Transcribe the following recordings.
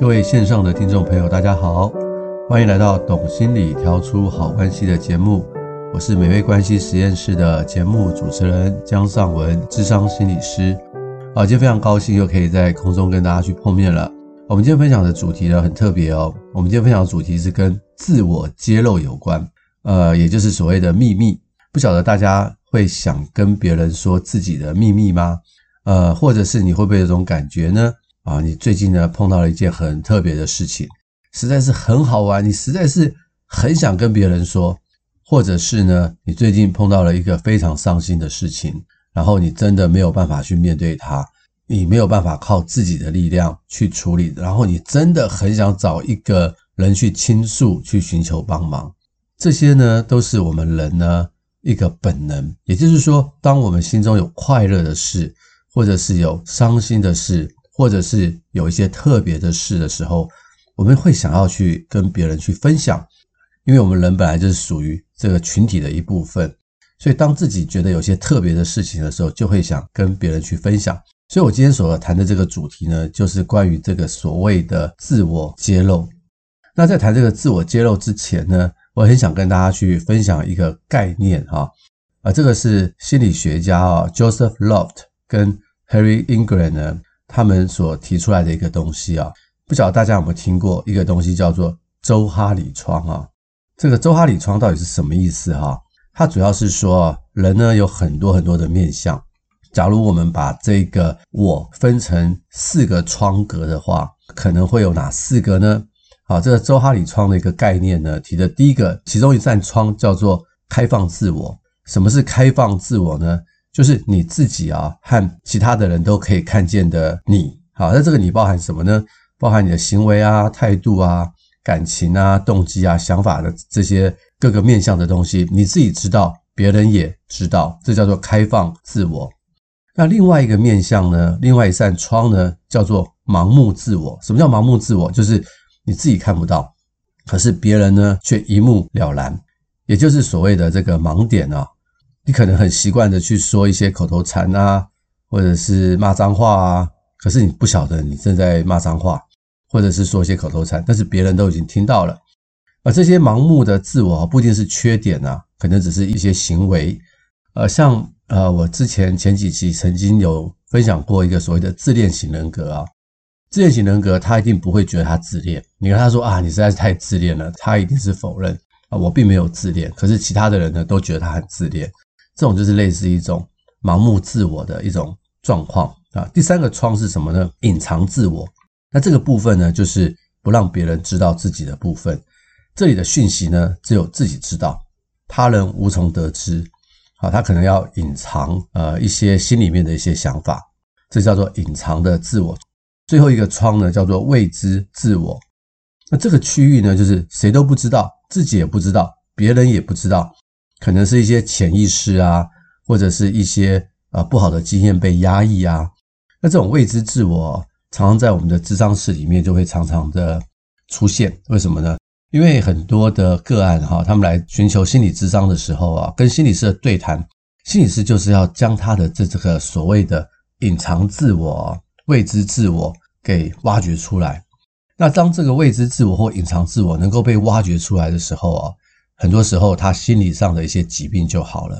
各位线上的听众朋友，大家好，欢迎来到《懂心理调出好关系》的节目，我是美味关系实验室的节目主持人江尚文，智商心理师。好，今天非常高兴又可以在空中跟大家去碰面了。我们今天分享的主题呢很特别哦，我们今天分享的主题是跟自我揭露有关，呃，也就是所谓的秘密。不晓得大家会想跟别人说自己的秘密吗？呃，或者是你会不会有种感觉呢？啊，你最近呢碰到了一件很特别的事情，实在是很好玩，你实在是很想跟别人说，或者是呢，你最近碰到了一个非常伤心的事情，然后你真的没有办法去面对它，你没有办法靠自己的力量去处理，然后你真的很想找一个人去倾诉，去寻求帮忙，这些呢都是我们人呢一个本能，也就是说，当我们心中有快乐的事，或者是有伤心的事。或者是有一些特别的事的时候，我们会想要去跟别人去分享，因为我们人本来就是属于这个群体的一部分，所以当自己觉得有些特别的事情的时候，就会想跟别人去分享。所以我今天所要谈的这个主题呢，就是关于这个所谓的自我揭露。那在谈这个自我揭露之前呢，我很想跟大家去分享一个概念哈，啊，这个是心理学家啊 Joseph Loft 跟 Harry Ingram 呢。他们所提出来的一个东西啊，不晓得大家有没有听过一个东西叫做周哈里窗啊？这个周哈里窗到底是什么意思哈？它主要是说人呢有很多很多的面相。假如我们把这个我分成四个窗格的话，可能会有哪四个呢？好，这个周哈里窗的一个概念呢，提的第一个，其中一扇窗叫做开放自我。什么是开放自我呢？就是你自己啊，和其他的人都可以看见的你。好，那这个你包含什么呢？包含你的行为啊、态度啊、感情啊、动机啊、想法的这些各个面向的东西，你自己知道，别人也知道，这叫做开放自我。那另外一个面向呢，另外一扇窗呢，叫做盲目自我。什么叫盲目自我？就是你自己看不到，可是别人呢却一目了然，也就是所谓的这个盲点啊。你可能很习惯的去说一些口头禅啊，或者是骂脏话啊，可是你不晓得你正在骂脏话，或者是说一些口头禅，但是别人都已经听到了。而这些盲目的自我不一定是缺点啊，可能只是一些行为。呃，像呃，我之前前几期曾经有分享过一个所谓的自恋型人格啊，自恋型人格他一定不会觉得他自恋。你跟他说啊，你实在是太自恋了，他一定是否认啊，我并没有自恋。可是其他的人呢，都觉得他很自恋。这种就是类似一种盲目自我的一种状况啊。第三个窗是什么呢？隐藏自我。那这个部分呢，就是不让别人知道自己的部分。这里的讯息呢，只有自己知道，他人无从得知。啊，他可能要隐藏呃一些心里面的一些想法，这叫做隐藏的自我。最后一个窗呢，叫做未知自我。那这个区域呢，就是谁都不知道，自己也不知道，别人也不知道。可能是一些潜意识啊，或者是一些啊不好的经验被压抑啊。那这种未知自我，常常在我们的咨商室里面就会常常的出现。为什么呢？因为很多的个案哈，他们来寻求心理咨商的时候啊，跟心理师的对谈，心理师就是要将他的这这个所谓的隐藏自我、未知自我给挖掘出来。那当这个未知自我或隐藏自我能够被挖掘出来的时候啊。很多时候，他心理上的一些疾病就好了。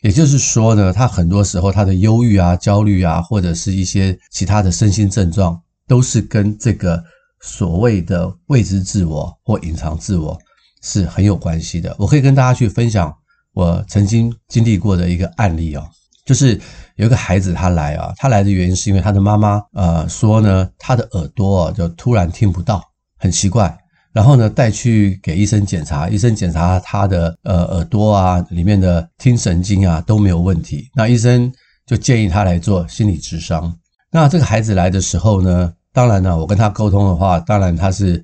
也就是说呢，他很多时候他的忧郁啊、焦虑啊，或者是一些其他的身心症状，都是跟这个所谓的未知自我或隐藏自我是很有关系的。我可以跟大家去分享我曾经经历过的一个案例哦，就是有一个孩子他来啊，他来的原因是因为他的妈妈呃说呢，他的耳朵就突然听不到，很奇怪。然后呢带去给医生检查，医生检查他的呃耳朵啊里面的听神经啊都没有问题，那医生就建议他来做心理咨商。那这个孩子来的时候呢，当然呢我跟他沟通的话，当然他是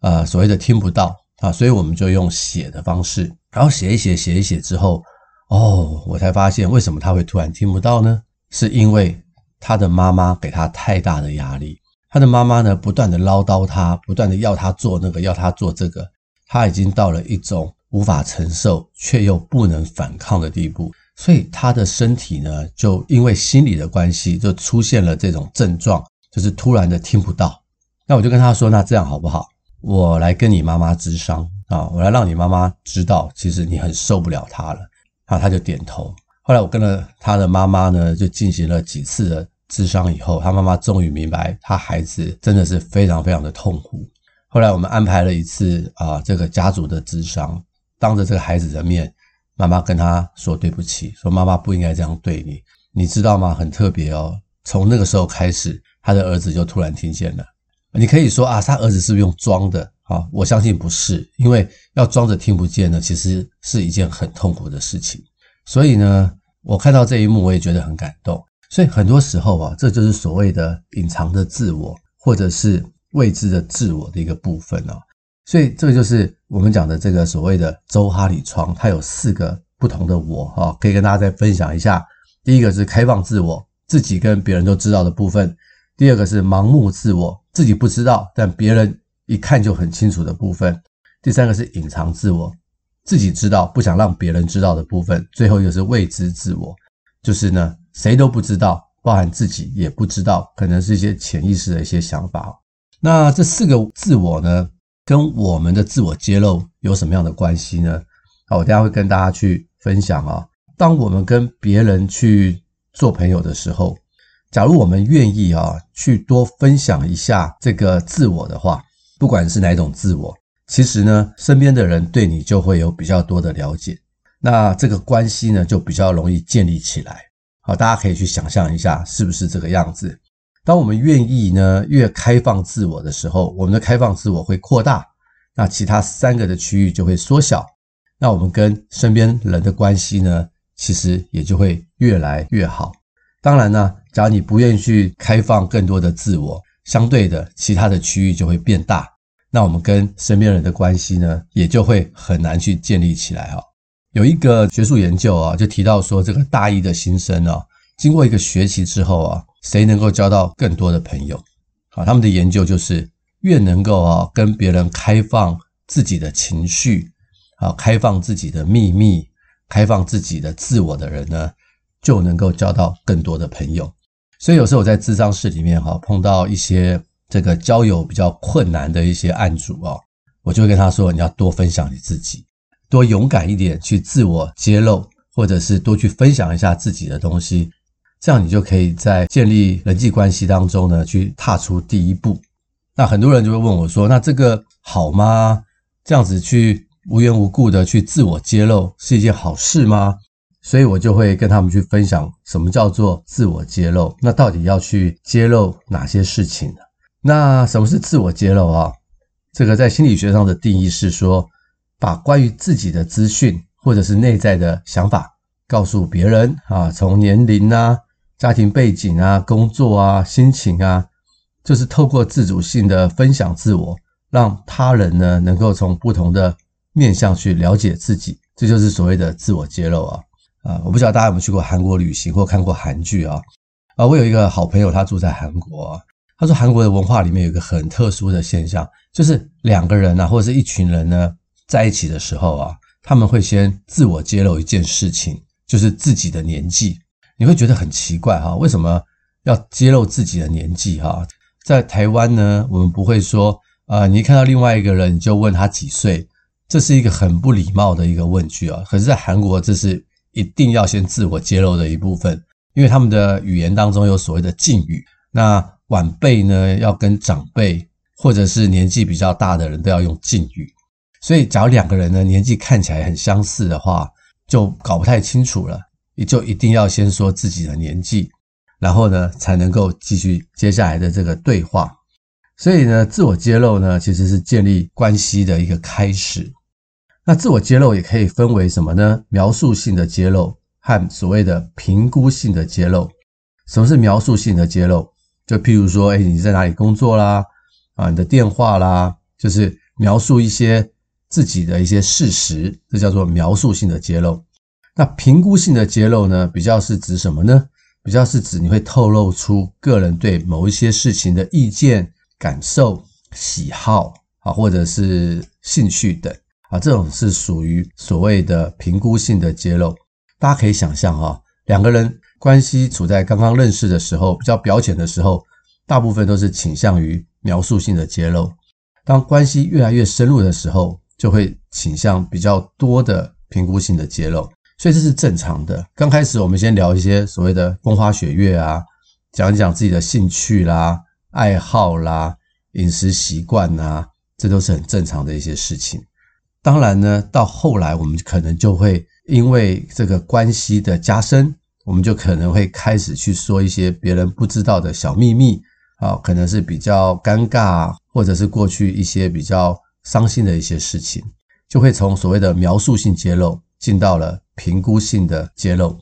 呃所谓的听不到啊，所以我们就用写的方式，然后写一写写一写之后，哦，我才发现为什么他会突然听不到呢？是因为他的妈妈给他太大的压力。他的妈妈呢，不断的唠叨他，不断的要他做那个，要他做这个，他已经到了一种无法承受却又不能反抗的地步，所以他的身体呢，就因为心理的关系，就出现了这种症状，就是突然的听不到。那我就跟他说，那这样好不好？我来跟你妈妈咨商啊，我来让你妈妈知道，其实你很受不了他了。啊，他就点头。后来我跟了他的妈妈呢，就进行了几次的。智商以后，他妈妈终于明白，他孩子真的是非常非常的痛苦。后来我们安排了一次啊，这个家族的智商，当着这个孩子的面，妈妈跟他说对不起，说妈妈不应该这样对你，你知道吗？很特别哦。从那个时候开始，他的儿子就突然听见了。你可以说啊，他儿子是不是用装的啊？我相信不是，因为要装着听不见呢，其实是一件很痛苦的事情。所以呢，我看到这一幕，我也觉得很感动。所以很多时候啊，这就是所谓的隐藏的自我，或者是未知的自我的一个部分哦。所以这个就是我们讲的这个所谓的周哈里窗，它有四个不同的我哈，可以跟大家再分享一下。第一个是开放自我，自己跟别人都知道的部分；第二个是盲目自我，自己不知道，但别人一看就很清楚的部分；第三个是隐藏自我，自己知道不想让别人知道的部分；最后一个是未知自我，就是呢。谁都不知道，包含自己也不知道，可能是一些潜意识的一些想法。那这四个自我呢，跟我们的自我揭露有什么样的关系呢？好，我等下会跟大家去分享啊。当我们跟别人去做朋友的时候，假如我们愿意啊，去多分享一下这个自我的话，不管是哪种自我，其实呢，身边的人对你就会有比较多的了解，那这个关系呢，就比较容易建立起来。好，大家可以去想象一下，是不是这个样子？当我们愿意呢，越开放自我的时候，我们的开放自我会扩大，那其他三个的区域就会缩小，那我们跟身边人的关系呢，其实也就会越来越好。当然呢，假如你不愿意去开放更多的自我，相对的，其他的区域就会变大，那我们跟身边人的关系呢，也就会很难去建立起来哈。有一个学术研究啊，就提到说，这个大一的新生啊，经过一个学期之后啊，谁能够交到更多的朋友？啊，他们的研究就是，越能够啊跟别人开放自己的情绪，啊，开放自己的秘密，开放自己的自我的人呢，就能够交到更多的朋友。所以有时候我在咨商室里面哈，碰到一些这个交友比较困难的一些案主啊，我就会跟他说，你要多分享你自己。多勇敢一点去自我揭露，或者是多去分享一下自己的东西，这样你就可以在建立人际关系当中呢，去踏出第一步。那很多人就会问我说：“那这个好吗？这样子去无缘无故的去自我揭露是一件好事吗？”所以我就会跟他们去分享什么叫做自我揭露。那到底要去揭露哪些事情呢？那什么是自我揭露啊？这个在心理学上的定义是说，把关于自己的资讯或者是内在的想法告诉别人啊，从年龄啊、家庭背景啊、工作啊、心情啊，就是透过自主性的分享自我，让他人呢能够从不同的面向去了解自己，这就是所谓的自我揭露啊啊！我不知道大家有没有去过韩国旅行或看过韩剧啊啊！我有一个好朋友，他住在韩国，他说韩国的文化里面有一个很特殊的现象，就是两个人啊，或者是一群人呢。在一起的时候啊，他们会先自我揭露一件事情，就是自己的年纪。你会觉得很奇怪哈，为什么要揭露自己的年纪哈？在台湾呢，我们不会说啊，你一看到另外一个人你就问他几岁，这是一个很不礼貌的一个问句啊。可是，在韩国，这是一定要先自我揭露的一部分，因为他们的语言当中有所谓的敬语。那晚辈呢，要跟长辈或者是年纪比较大的人都要用敬语。所以，假如两个人呢年纪看起来很相似的话，就搞不太清楚了。你就一定要先说自己的年纪，然后呢才能够继续接下来的这个对话。所以呢，自我揭露呢，其实是建立关系的一个开始。那自我揭露也可以分为什么呢？描述性的揭露和所谓的评估性的揭露。什么是描述性的揭露？就譬如说，哎，你在哪里工作啦？啊，你的电话啦，就是描述一些自己的一些事实，这叫做描述性的揭露。那评估性的揭露呢，比较是指什么呢？比较是指你会透露出个人对某一些事情的意见。感受、喜好啊，或者是兴趣等啊，这种是属于所谓的评估性的揭露。大家可以想象哈，两个人关系处在刚刚认识的时候，比较表浅的时候，大部分都是倾向于描述性的揭露。当关系越来越深入的时候，就会倾向比较多的评估性的揭露。所以这是正常的。刚开始我们先聊一些所谓的风花雪月啊，讲一讲自己的兴趣啦。爱好啦，饮食习惯呐，这都是很正常的一些事情。当然呢，到后来我们可能就会因为这个关系的加深，我们就可能会开始去说一些别人不知道的小秘密啊，可能是比较尴尬，或者是过去一些比较伤心的一些事情，就会从所谓的描述性揭露进到了评估性的揭露。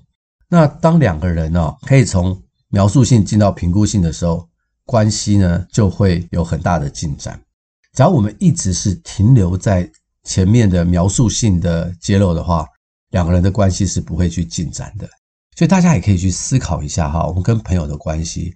那当两个人呢，可以从描述性进到评估性的时候，关系呢就会有很大的进展。假如我们一直是停留在前面的描述性的揭露的话，两个人的关系是不会去进展的。所以大家也可以去思考一下哈，我们跟朋友的关系，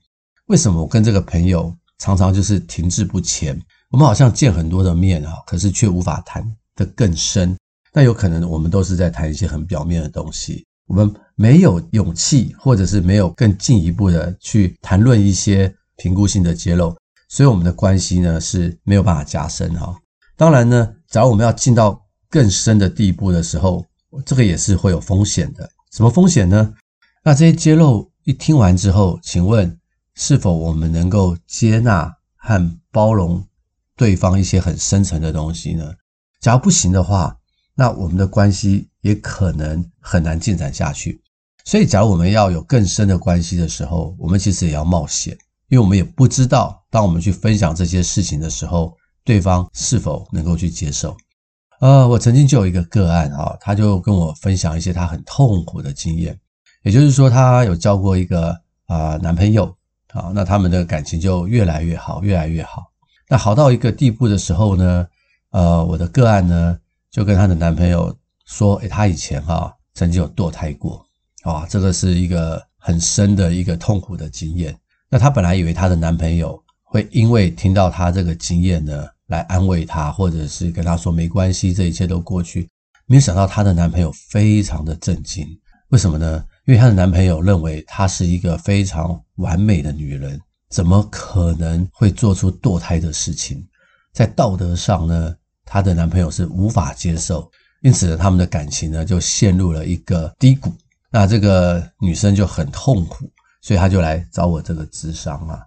为什么我跟这个朋友常常就是停滞不前？我们好像见很多的面啊，可是却无法谈得更深。那有可能我们都是在谈一些很表面的东西，我们没有勇气，或者是没有更进一步的去谈论一些。评估性的揭露，所以我们的关系呢是没有办法加深哈。当然呢，假如我们要进到更深的地步的时候，这个也是会有风险的。什么风险呢？那这些揭露一听完之后，请问是否我们能够接纳和包容对方一些很深层的东西呢？假如不行的话，那我们的关系也可能很难进展下去。所以，假如我们要有更深的关系的时候，我们其实也要冒险。因为我们也不知道，当我们去分享这些事情的时候，对方是否能够去接受。呃，我曾经就有一个个案啊，他就跟我分享一些他很痛苦的经验，也就是说，他有交过一个啊男朋友，啊，那他们的感情就越来越好，越来越好。那好到一个地步的时候呢，呃，我的个案呢就跟她的男朋友说，诶，她以前哈曾经有堕胎过，啊，这个是一个很深的一个痛苦的经验。那她本来以为她的男朋友会因为听到她这个经验呢，来安慰她，或者是跟她说没关系，这一切都过去。没有想到她的男朋友非常的震惊，为什么呢？因为她的男朋友认为她是一个非常完美的女人，怎么可能会做出堕胎的事情？在道德上呢，她的男朋友是无法接受，因此呢，他们的感情呢就陷入了一个低谷。那这个女生就很痛苦。所以她就来找我这个咨商啊，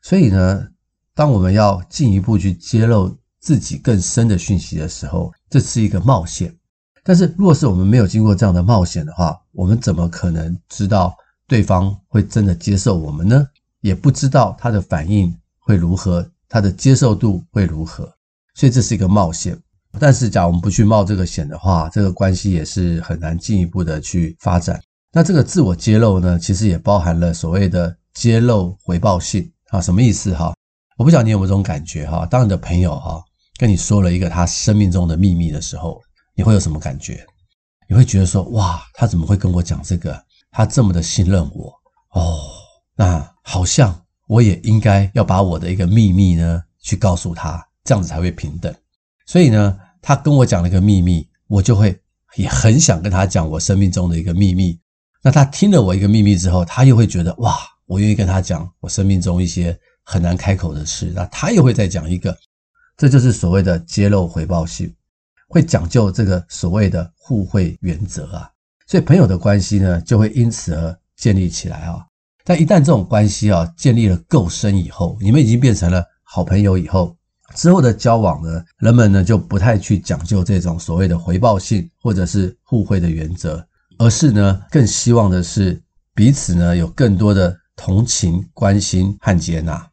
所以呢，当我们要进一步去揭露自己更深的讯息的时候，这是一个冒险。但是，若是我们没有经过这样的冒险的话，我们怎么可能知道对方会真的接受我们呢？也不知道他的反应会如何，他的接受度会如何。所以这是一个冒险。但是，假如我们不去冒这个险的话，这个关系也是很难进一步的去发展。那这个自我揭露呢，其实也包含了所谓的揭露回报性啊，什么意思哈？我不晓得你有没有这种感觉哈？当你的朋友哈跟你说了一个他生命中的秘密的时候，你会有什么感觉？你会觉得说哇，他怎么会跟我讲这个？他这么的信任我哦，那好像我也应该要把我的一个秘密呢去告诉他，这样子才会平等。所以呢，他跟我讲了一个秘密，我就会也很想跟他讲我生命中的一个秘密。那他听了我一个秘密之后，他又会觉得哇，我愿意跟他讲我生命中一些很难开口的事。那他又会再讲一个，这就是所谓的揭露回报性，会讲究这个所谓的互惠原则啊。所以朋友的关系呢，就会因此而建立起来啊。但一旦这种关系啊建立了够深以后，你们已经变成了好朋友以后，之后的交往呢，人们呢就不太去讲究这种所谓的回报性或者是互惠的原则。而是呢，更希望的是彼此呢有更多的同情、关心和接纳。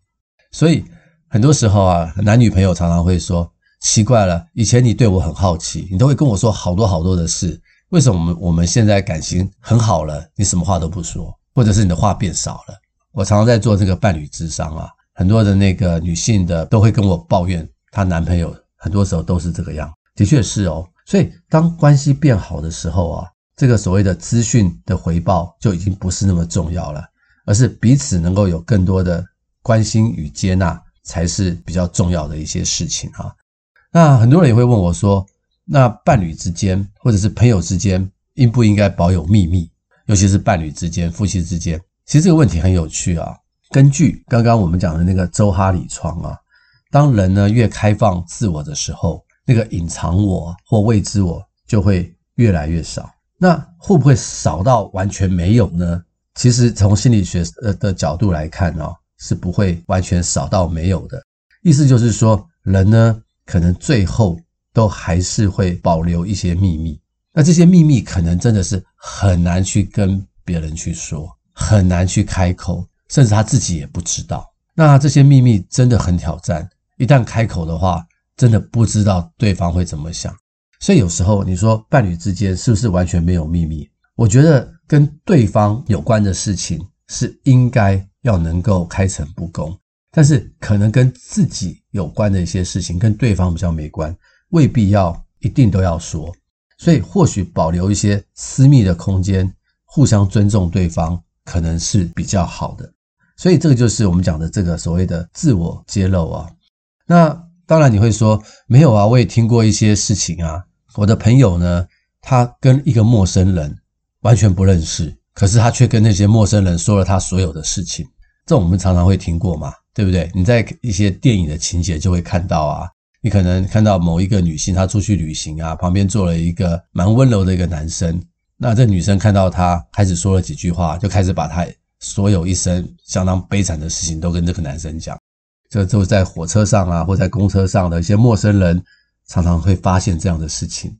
所以，很多时候啊，男女朋友常常会说：“奇怪了，以前你对我很好奇，你都会跟我说好多好多的事，为什么我们我们现在感情很好了，你什么话都不说，或者是你的话变少了？”我常常在做这个伴侣智商啊，很多的那个女性的都会跟我抱怨，她男朋友很多时候都是这个样，的确是哦。所以当关系变好的时候啊，这个所谓的资讯的回报就已经不是那么重要了，而是彼此能够有更多的关心与接纳，才是比较重要的一些事情哈。那很多人也会问我说，那伴侣之间或者是朋友之间，应不应该保有秘密？尤其是伴侣之间、夫妻之间，其实这个问题很有趣啊。根据刚刚我们讲的那个周哈里窗啊，当人呢越开放自我的时候，那个隐藏我或未知我就会越来越少。那会不会少到完全没有呢？其实从心理学呃的角度来看呢，是不会完全少到没有的。意思就是说，人呢可能最后都还是会保留一些秘密。那这些秘密可能真的是很难去跟别人去说，很难去开口，甚至他自己也不知道。那这些秘密真的很挑战，一旦开口的话，真的不知道对方会怎么想。所以有时候你说伴侣之间是不是完全没有秘密？我觉得跟对方有关的事情是应该要能够开诚布公，但是可能跟自己有关的一些事情跟对方比较没关，未必要一定都要说。所以或许保留一些私密的空间，互相尊重对方，可能是比较好的。所以这个就是我们讲的这个所谓的自我揭露啊。那当然你会说没有啊，我也听过一些事情啊。我的朋友呢，他跟一个陌生人完全不认识，可是他却跟那些陌生人说了他所有的事情。这我们常常会听过嘛，对不对？你在一些电影的情节就会看到啊，你可能看到某一个女性她出去旅行啊，旁边坐了一个蛮温柔的一个男生，那这女生看到他开始说了几句话，就开始把他所有一生相当悲惨的事情都跟这个男生讲。这就在火车上啊，或在公车上的一些陌生人。常常会发现这样的事情，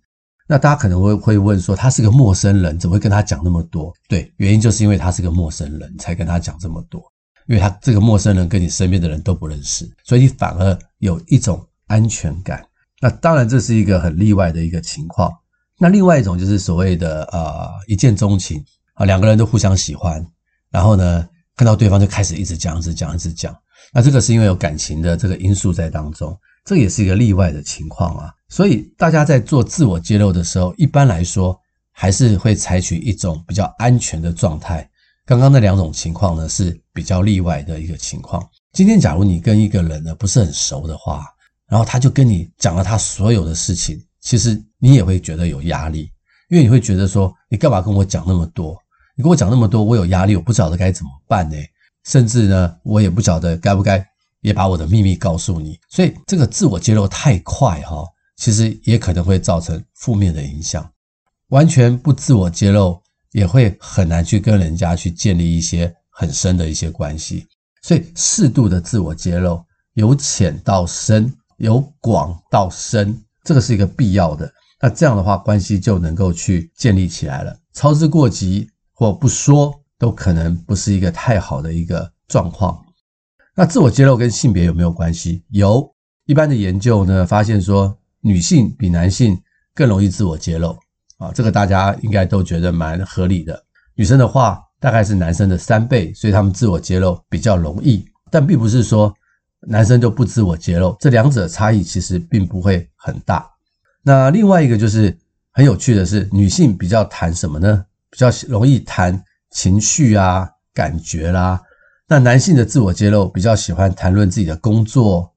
那大家可能会会问说，他是个陌生人，怎么会跟他讲那么多？对，原因就是因为他是个陌生人，才跟他讲这么多。因为他这个陌生人跟你身边的人都不认识，所以你反而有一种安全感。那当然这是一个很例外的一个情况。那另外一种就是所谓的呃一见钟情啊，两个人都互相喜欢，然后呢看到对方就开始一直讲、一直讲、一直讲。那这个是因为有感情的这个因素在当中。这也是一个例外的情况啊，所以大家在做自我揭露的时候，一般来说还是会采取一种比较安全的状态。刚刚那两种情况呢，是比较例外的一个情况。今天假如你跟一个人呢不是很熟的话，然后他就跟你讲了他所有的事情，其实你也会觉得有压力，因为你会觉得说，你干嘛跟我讲那么多？你跟我讲那么多，我有压力，我不晓得该怎么办呢？甚至呢，我也不晓得该不该。也把我的秘密告诉你，所以这个自我揭露太快哈，其实也可能会造成负面的影响。完全不自我揭露，也会很难去跟人家去建立一些很深的一些关系。所以适度的自我揭露，由浅到深，由广到深，这个是一个必要的。那这样的话，关系就能够去建立起来了。操之过急或不说，都可能不是一个太好的一个状况。那自我揭露跟性别有没有关系？有，一般的研究呢，发现说女性比男性更容易自我揭露啊，这个大家应该都觉得蛮合理的。女生的话大概是男生的三倍，所以他们自我揭露比较容易，但并不是说男生就不自我揭露，这两者差异其实并不会很大。那另外一个就是很有趣的是，女性比较谈什么呢？比较容易谈情绪啊、感觉啦。那男性的自我揭露比较喜欢谈论自己的工作，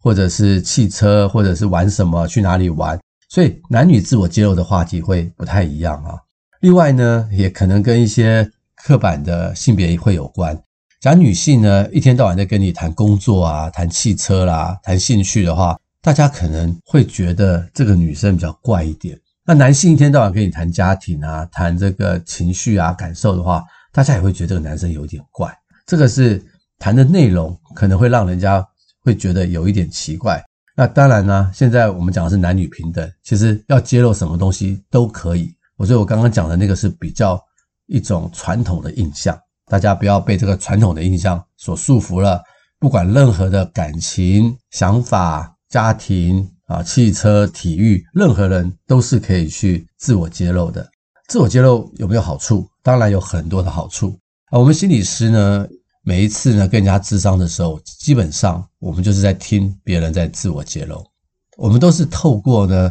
或者是汽车，或者是玩什么，去哪里玩，所以男女自我揭露的话题会不太一样啊。另外呢，也可能跟一些刻板的性别会有关。假如女性呢，一天到晚在跟你谈工作啊、谈汽车啦、谈兴趣的话，大家可能会觉得这个女生比较怪一点。那男性一天到晚跟你谈家庭啊、谈这个情绪啊、感受的话，大家也会觉得这个男生有点怪。这个是谈的内容，可能会让人家会觉得有一点奇怪。那当然呢，现在我们讲的是男女平等，其实要揭露什么东西都可以。我觉得我刚刚讲的那个是比较一种传统的印象，大家不要被这个传统的印象所束缚了。不管任何的感情、想法、家庭啊、汽车、体育，任何人都是可以去自我揭露的。自我揭露有没有好处？当然有很多的好处啊。我们心理师呢，每一次呢跟人家咨商的时候，基本上我们就是在听别人在自我揭露，我们都是透过呢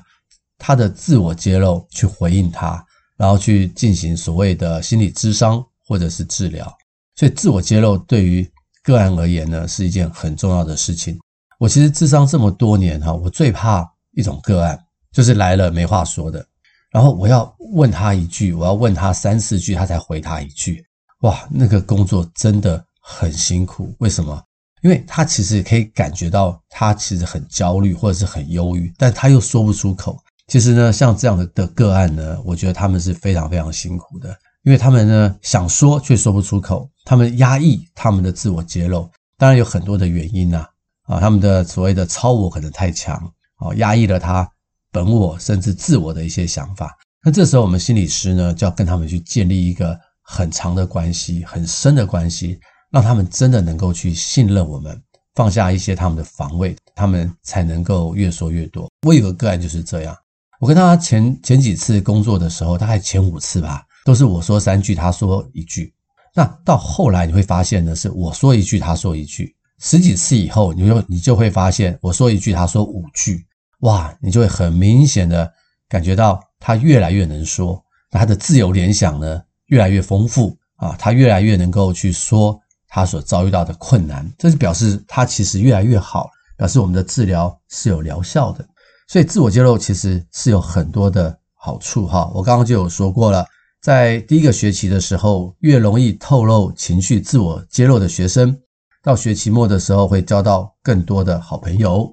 他的自我揭露去回应他，然后去进行所谓的心理咨商或者是治疗。所以自我揭露对于个案而言呢，是一件很重要的事情。我其实智商这么多年哈，我最怕一种个案，就是来了没话说的，然后我要问他一句，我要问他三四句，他才回他一句。哇，那个工作真的很辛苦。为什么？因为他其实可以感觉到他其实很焦虑或者是很忧郁，但他又说不出口。其实呢，像这样的的个案呢，我觉得他们是非常非常辛苦的。因为他们呢想说却说不出口，他们压抑他们的自我揭露，当然有很多的原因呐，啊，他们的所谓的超我可能太强，啊，压抑了他本我甚至自我的一些想法。那这时候我们心理师呢就要跟他们去建立一个很长的关系，很深的关系，让他们真的能够去信任我们，放下一些他们的防卫，他们才能够越说越多。我有个个案就是这样，我跟他前前几次工作的时候，大概前五次吧。都是我说三句，他说一句。那到后来你会发现呢，是我说一句，他说一句。十几次以后，你就你就会发现，我说一句，他说五句。哇，你就会很明显的感觉到他越来越能说，那他的自由联想呢越来越丰富啊，他越来越能够去说他所遭遇到的困难。这是表示他其实越来越好，表示我们的治疗是有疗效的。所以自我揭露其实是有很多的好处哈。我刚刚就有说过了。在第一个学期的时候，越容易透露情绪、自我揭露的学生，到学期末的时候会交到更多的好朋友。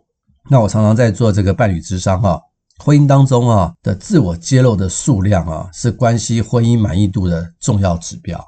那我常常在做这个伴侣咨商啊，婚姻当中啊的自我揭露的数量啊，是关系婚姻满意度的重要指标。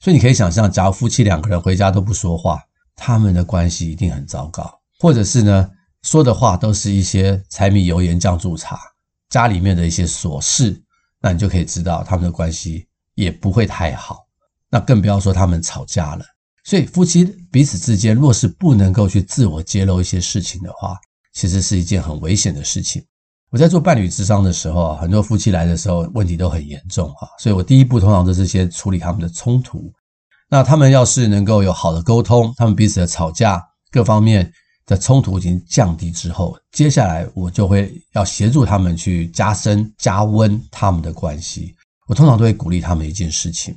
所以你可以想象，假如夫妻两个人回家都不说话，他们的关系一定很糟糕，或者是呢，说的话都是一些柴米油盐酱醋茶，家里面的一些琐事。那你就可以知道他们的关系也不会太好，那更不要说他们吵架了。所以夫妻彼此之间若是不能够去自我揭露一些事情的话，其实是一件很危险的事情。我在做伴侣智商的时候啊，很多夫妻来的时候问题都很严重哈，所以我第一步通常都是先处理他们的冲突。那他们要是能够有好的沟通，他们彼此的吵架各方面。的冲突已经降低之后，接下来我就会要协助他们去加深、加温他们的关系。我通常都会鼓励他们一件事情，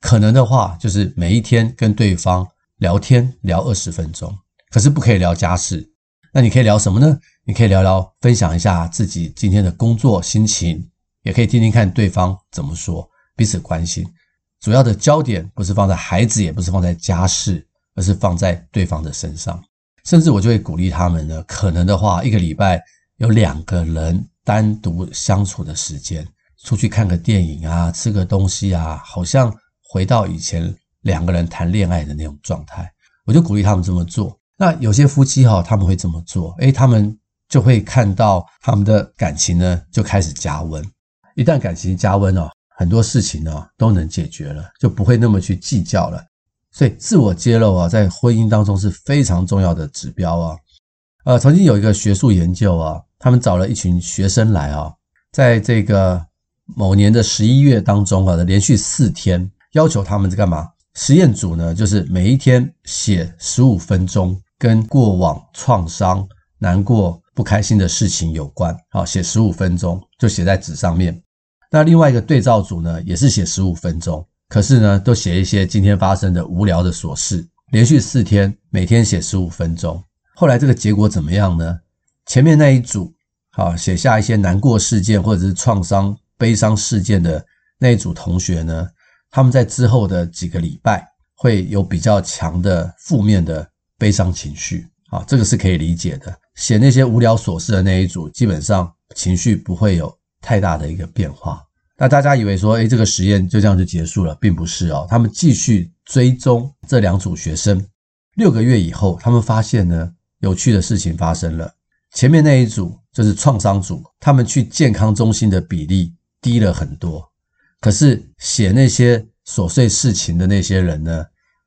可能的话就是每一天跟对方聊天聊二十分钟，可是不可以聊家事。那你可以聊什么呢？你可以聊聊分享一下自己今天的工作心情，也可以听听看对方怎么说，彼此关心。主要的焦点不是放在孩子，也不是放在家事，而是放在对方的身上。甚至我就会鼓励他们呢，可能的话，一个礼拜有两个人单独相处的时间，出去看个电影啊，吃个东西啊，好像回到以前两个人谈恋爱的那种状态。我就鼓励他们这么做。那有些夫妻哈，他们会这么做，诶，他们就会看到他们的感情呢就开始加温。一旦感情加温哦，很多事情呢都能解决了，就不会那么去计较了。所以自我揭露啊，在婚姻当中是非常重要的指标啊。呃，曾经有一个学术研究啊，他们找了一群学生来啊，在这个某年的十一月当中啊，连续四天，要求他们在干嘛？实验组呢，就是每一天写十五分钟，跟过往创伤、难过、不开心的事情有关。好，写十五分钟，就写在纸上面。那另外一个对照组呢，也是写十五分钟。可是呢，都写一些今天发生的无聊的琐事，连续四天，每天写十五分钟。后来这个结果怎么样呢？前面那一组，好，写下一些难过事件或者是创伤、悲伤事件的那一组同学呢，他们在之后的几个礼拜会有比较强的负面的悲伤情绪。啊，这个是可以理解的。写那些无聊琐事的那一组，基本上情绪不会有太大的一个变化。那大家以为说，诶，这个实验就这样就结束了，并不是哦。他们继续追踪这两组学生，六个月以后，他们发现呢，有趣的事情发生了。前面那一组就是创伤组，他们去健康中心的比例低了很多。可是写那些琐碎事情的那些人呢，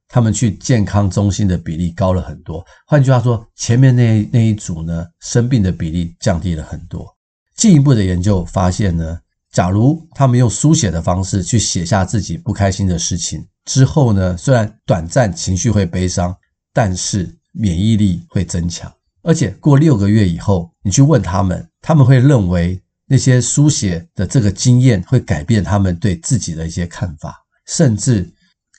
他们去健康中心的比例高了很多。换句话说，前面那那一组呢，生病的比例降低了很多。进一步的研究发现呢，假如他们用书写的方式去写下自己不开心的事情之后呢，虽然短暂情绪会悲伤，但是免疫力会增强。而且过六个月以后，你去问他们，他们会认为那些书写的这个经验会改变他们对自己的一些看法，甚至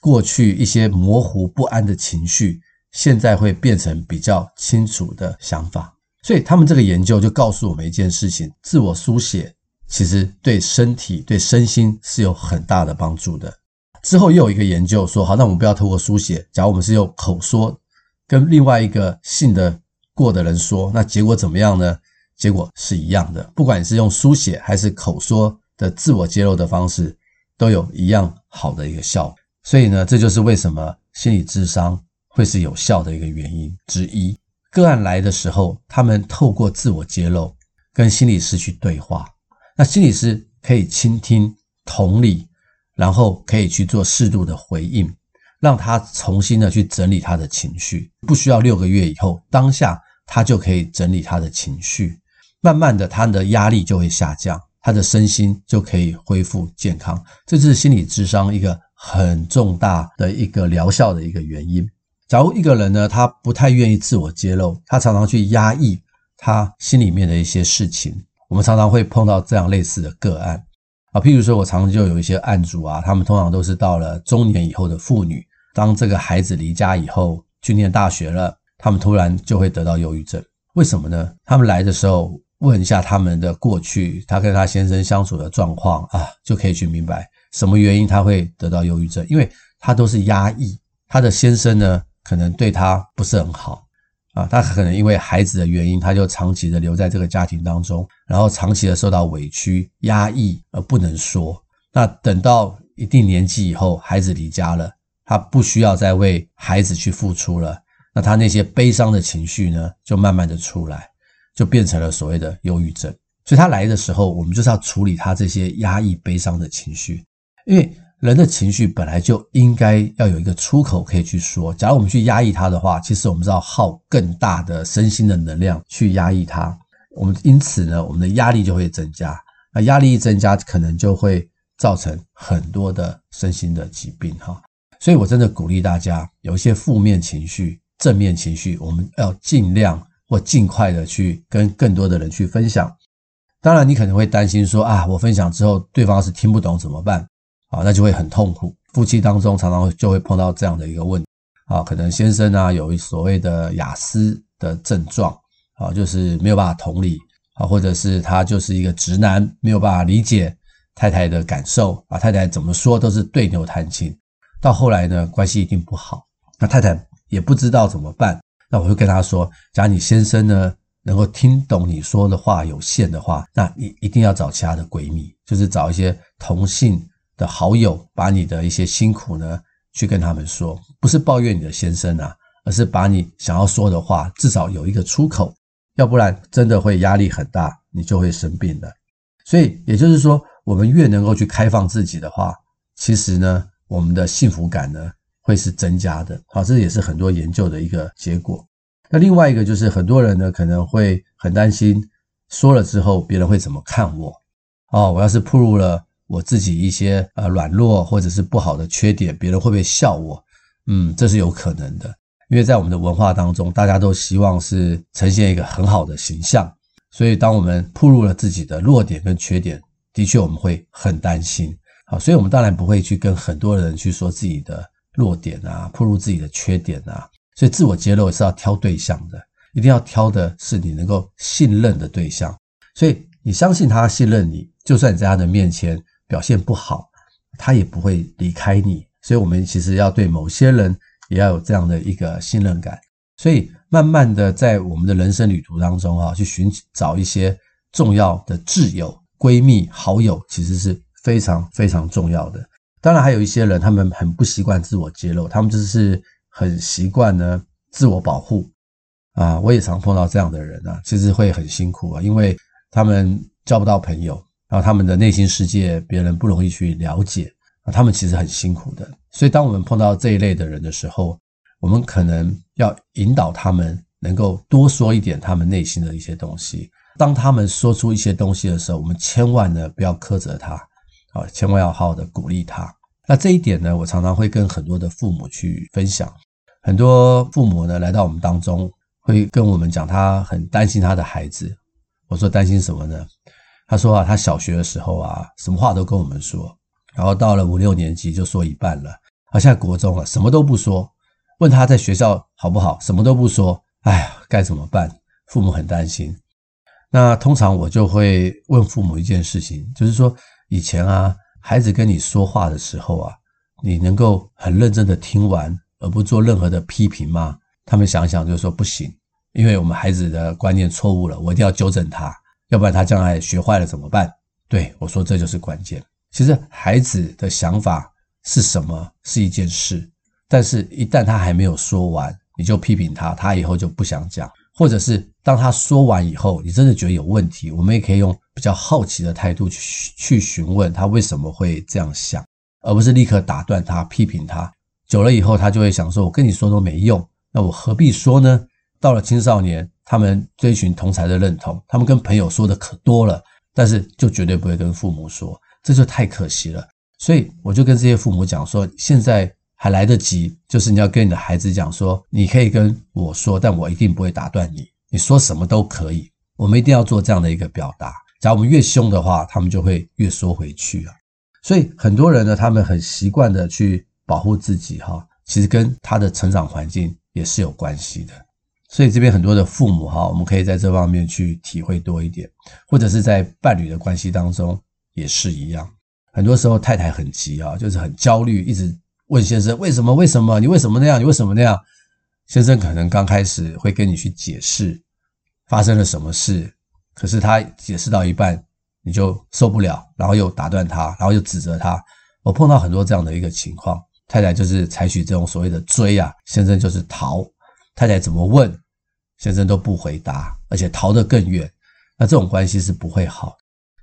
过去一些模糊不安的情绪，现在会变成比较清楚的想法。所以他们这个研究就告诉我们一件事情：自我书写其实对身体、对身心是有很大的帮助的。之后又有一个研究说，好，那我们不要透过书写，假如我们是用口说，跟另外一个信的。过的人说，那结果怎么样呢？结果是一样的，不管你是用书写还是口说的自我揭露的方式，都有一样好的一个效果。所以呢，这就是为什么心理智商会是有效的一个原因之一。个案来的时候，他们透过自我揭露跟心理师去对话，那心理师可以倾听、同理，然后可以去做适度的回应，让他重新的去整理他的情绪，不需要六个月以后，当下。他就可以整理他的情绪，慢慢的，他的压力就会下降，他的身心就可以恢复健康。这是心理智商一个很重大的一个疗效的一个原因。假如一个人呢，他不太愿意自我揭露，他常常去压抑他心里面的一些事情，我们常常会碰到这样类似的个案啊。譬如说，我常常就有一些案主啊，他们通常都是到了中年以后的妇女，当这个孩子离家以后，去念大学了。他们突然就会得到忧郁症，为什么呢？他们来的时候问一下他们的过去，他跟他先生相处的状况啊，就可以去明白什么原因他会得到忧郁症，因为他都是压抑。他的先生呢，可能对他不是很好啊，他可能因为孩子的原因，他就长期的留在这个家庭当中，然后长期的受到委屈、压抑而不能说。那等到一定年纪以后，孩子离家了，他不需要再为孩子去付出了。那他那些悲伤的情绪呢，就慢慢的出来，就变成了所谓的忧郁症。所以他来的时候，我们就是要处理他这些压抑悲伤的情绪，因为人的情绪本来就应该要有一个出口可以去说。假如我们去压抑它的话，其实我们是要耗更大的身心的能量去压抑它。我们因此呢，我们的压力就会增加。那压力一增加，可能就会造成很多的身心的疾病哈。所以我真的鼓励大家，有一些负面情绪。正面情绪，我们要尽量或尽快的去跟更多的人去分享。当然，你可能会担心说啊，我分享之后，对方是听不懂怎么办？啊，那就会很痛苦。夫妻当中常常就会碰到这样的一个问题啊，可能先生啊有所谓的雅思的症状啊，就是没有办法同理啊，或者是他就是一个直男，没有办法理解太太的感受啊，太太怎么说都是对牛弹琴，到后来呢，关系一定不好。那太太。也不知道怎么办，那我会跟他说：假如你先生呢能够听懂你说的话有限的话，那你一定要找其他的闺蜜，就是找一些同性的好友，把你的一些辛苦呢去跟他们说，不是抱怨你的先生啊，而是把你想要说的话至少有一个出口，要不然真的会压力很大，你就会生病的。所以也就是说，我们越能够去开放自己的话，其实呢，我们的幸福感呢。会是增加的，好，这也是很多研究的一个结果。那另外一个就是很多人呢可能会很担心，说了之后别人会怎么看我？哦，我要是暴露了我自己一些呃软弱或者是不好的缺点，别人会不会笑我？嗯，这是有可能的，因为在我们的文化当中，大家都希望是呈现一个很好的形象，所以当我们暴露了自己的弱点跟缺点，的确我们会很担心。好，所以我们当然不会去跟很多人去说自己的。弱点啊，暴露自己的缺点啊，所以自我揭露是要挑对象的，一定要挑的是你能够信任的对象。所以你相信他信任你，就算你在他的面前表现不好，他也不会离开你。所以我们其实要对某些人也要有这样的一个信任感。所以慢慢的在我们的人生旅途当中啊，去寻找一些重要的挚友、闺蜜、好友，其实是非常非常重要的。当然，还有一些人，他们很不习惯自我揭露，他们就是很习惯呢自我保护啊。我也常碰到这样的人啊，其实会很辛苦啊，因为他们交不到朋友，然后他们的内心世界别人不容易去了解啊，他们其实很辛苦的。所以当我们碰到这一类的人的时候，我们可能要引导他们能够多说一点他们内心的一些东西。当他们说出一些东西的时候，我们千万呢不要苛责他，啊，千万要好好的鼓励他。那这一点呢，我常常会跟很多的父母去分享。很多父母呢来到我们当中，会跟我们讲他很担心他的孩子。我说担心什么呢？他说啊，他小学的时候啊，什么话都跟我们说，然后到了五六年级就说一半了，而现在国中了，什么都不说。问他在学校好不好，什么都不说。哎呀，该怎么办？父母很担心。那通常我就会问父母一件事情，就是说以前啊，孩子跟你说话的时候啊，你能够很认真的听完，而不做任何的批评吗？他们想想就说不行，因为我们孩子的观念错误了，我一定要纠正他，要不然他将来学坏了怎么办？对，我说这就是关键。其实孩子的想法是什么是一件事，但是一旦他还没有说完，你就批评他，他以后就不想讲。或者是当他说完以后，你真的觉得有问题，我们也可以用比较好奇的态度去去询问他为什么会这样想，而不是立刻打断他、批评他。久了以后，他就会想说：“我跟你说都没用，那我何必说呢？”到了青少年，他们追寻同才的认同，他们跟朋友说的可多了，但是就绝对不会跟父母说，这就太可惜了。所以我就跟这些父母讲说：“现在。”还来得及，就是你要跟你的孩子讲说，你可以跟我说，但我一定不会打断你，你说什么都可以。我们一定要做这样的一个表达。假如我们越凶的话，他们就会越缩回去啊。所以很多人呢，他们很习惯的去保护自己哈，其实跟他的成长环境也是有关系的。所以这边很多的父母哈，我们可以在这方面去体会多一点，或者是在伴侣的关系当中也是一样。很多时候太太很急啊，就是很焦虑，一直。问先生为什么？为什么？你为什么那样？你为什么那样？先生可能刚开始会跟你去解释发生了什么事，可是他解释到一半你就受不了，然后又打断他，然后又指责他。我碰到很多这样的一个情况，太太就是采取这种所谓的追啊，先生就是逃。太太怎么问，先生都不回答，而且逃得更远。那这种关系是不会好。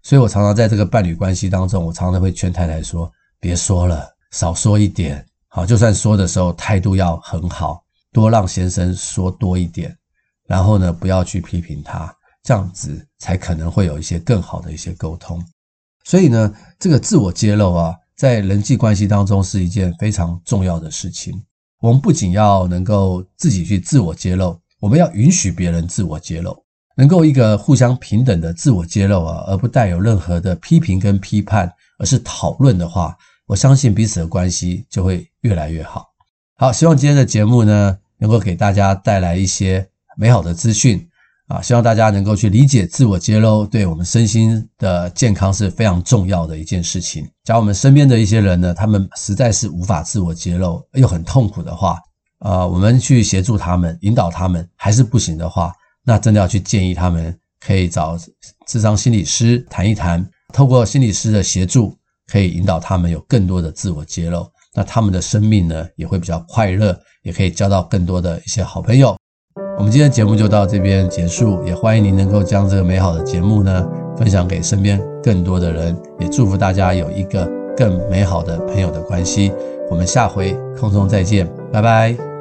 所以我常常在这个伴侣关系当中，我常常会劝太太说：别说了。少说一点，好，就算说的时候态度要很好，多让先生说多一点，然后呢，不要去批评他，这样子才可能会有一些更好的一些沟通。所以呢，这个自我揭露啊，在人际关系当中是一件非常重要的事情。我们不仅要能够自己去自我揭露，我们要允许别人自我揭露，能够一个互相平等的自我揭露啊，而不带有任何的批评跟批判，而是讨论的话。我相信彼此的关系就会越来越好。好，希望今天的节目呢，能够给大家带来一些美好的资讯啊！希望大家能够去理解自我揭露对我们身心的健康是非常重要的一件事情。假如我们身边的一些人呢，他们实在是无法自我揭露，又很痛苦的话，啊，我们去协助他们、引导他们，还是不行的话，那真的要去建议他们可以找智商心理师谈一谈，透过心理师的协助。可以引导他们有更多的自我揭露，那他们的生命呢，也会比较快乐，也可以交到更多的一些好朋友。我们今天节目就到这边结束，也欢迎您能够将这个美好的节目呢分享给身边更多的人，也祝福大家有一个更美好的朋友的关系。我们下回空中再见，拜拜。